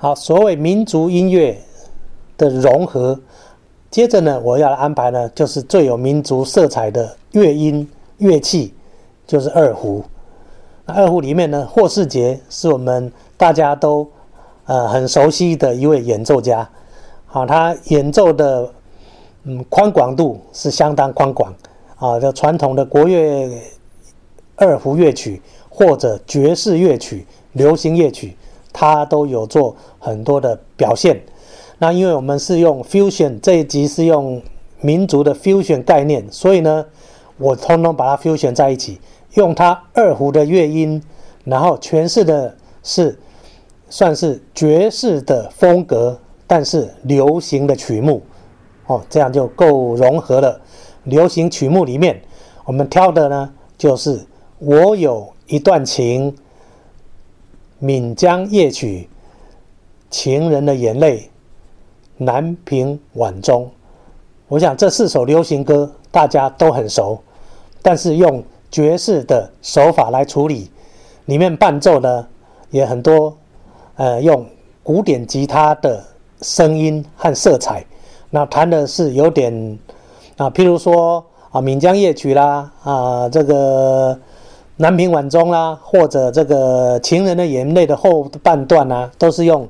好，所谓民族音乐的融合，接着呢，我要安排呢，就是最有民族色彩的乐音乐器，就是二胡。那二胡里面呢，霍世杰是我们大家都呃很熟悉的一位演奏家。好，他演奏的嗯宽广度是相当宽广啊，就传统的国乐二胡乐曲或者爵士乐曲、流行乐曲。他都有做很多的表现。那因为我们是用 fusion 这一集是用民族的 fusion 概念，所以呢，我通通把它 fusion 在一起，用它二胡的乐音，然后诠释的是算是爵士的风格，但是流行的曲目哦，这样就够融合了。流行曲目里面，我们挑的呢就是我有一段情。《闽江夜曲》《情人的眼泪》《南屏晚钟》，我想这四首流行歌大家都很熟，但是用爵士的手法来处理，里面伴奏呢也很多，呃，用古典吉他的声音和色彩，那弹的是有点啊，譬如说啊，《闽江夜曲》啦，啊，这个。南屏晚钟啦，或者这个情人的眼泪的后半段啊，都是用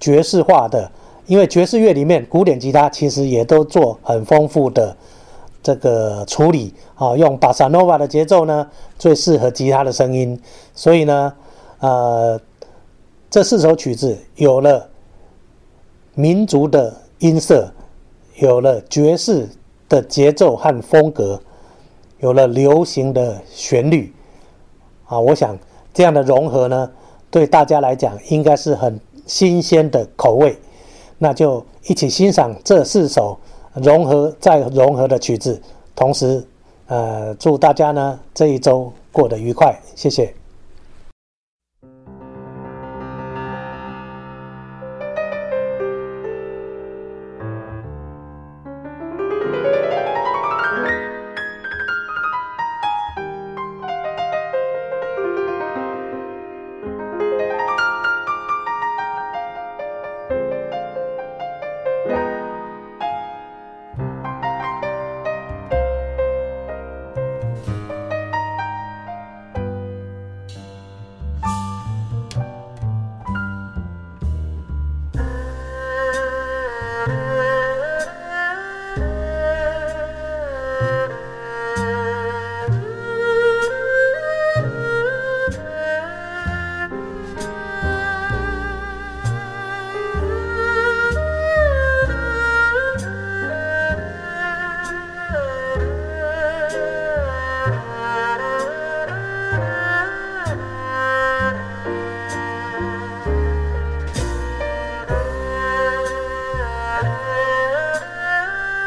爵士化的。因为爵士乐里面，古典吉他其实也都做很丰富的这个处理啊，用巴萨诺瓦的节奏呢，最适合吉他的声音。所以呢，呃，这四首曲子有了民族的音色，有了爵士的节奏和风格，有了流行的旋律。啊，我想这样的融合呢，对大家来讲应该是很新鲜的口味。那就一起欣赏这四首融合再融合的曲子，同时，呃，祝大家呢这一周过得愉快，谢谢。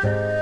oh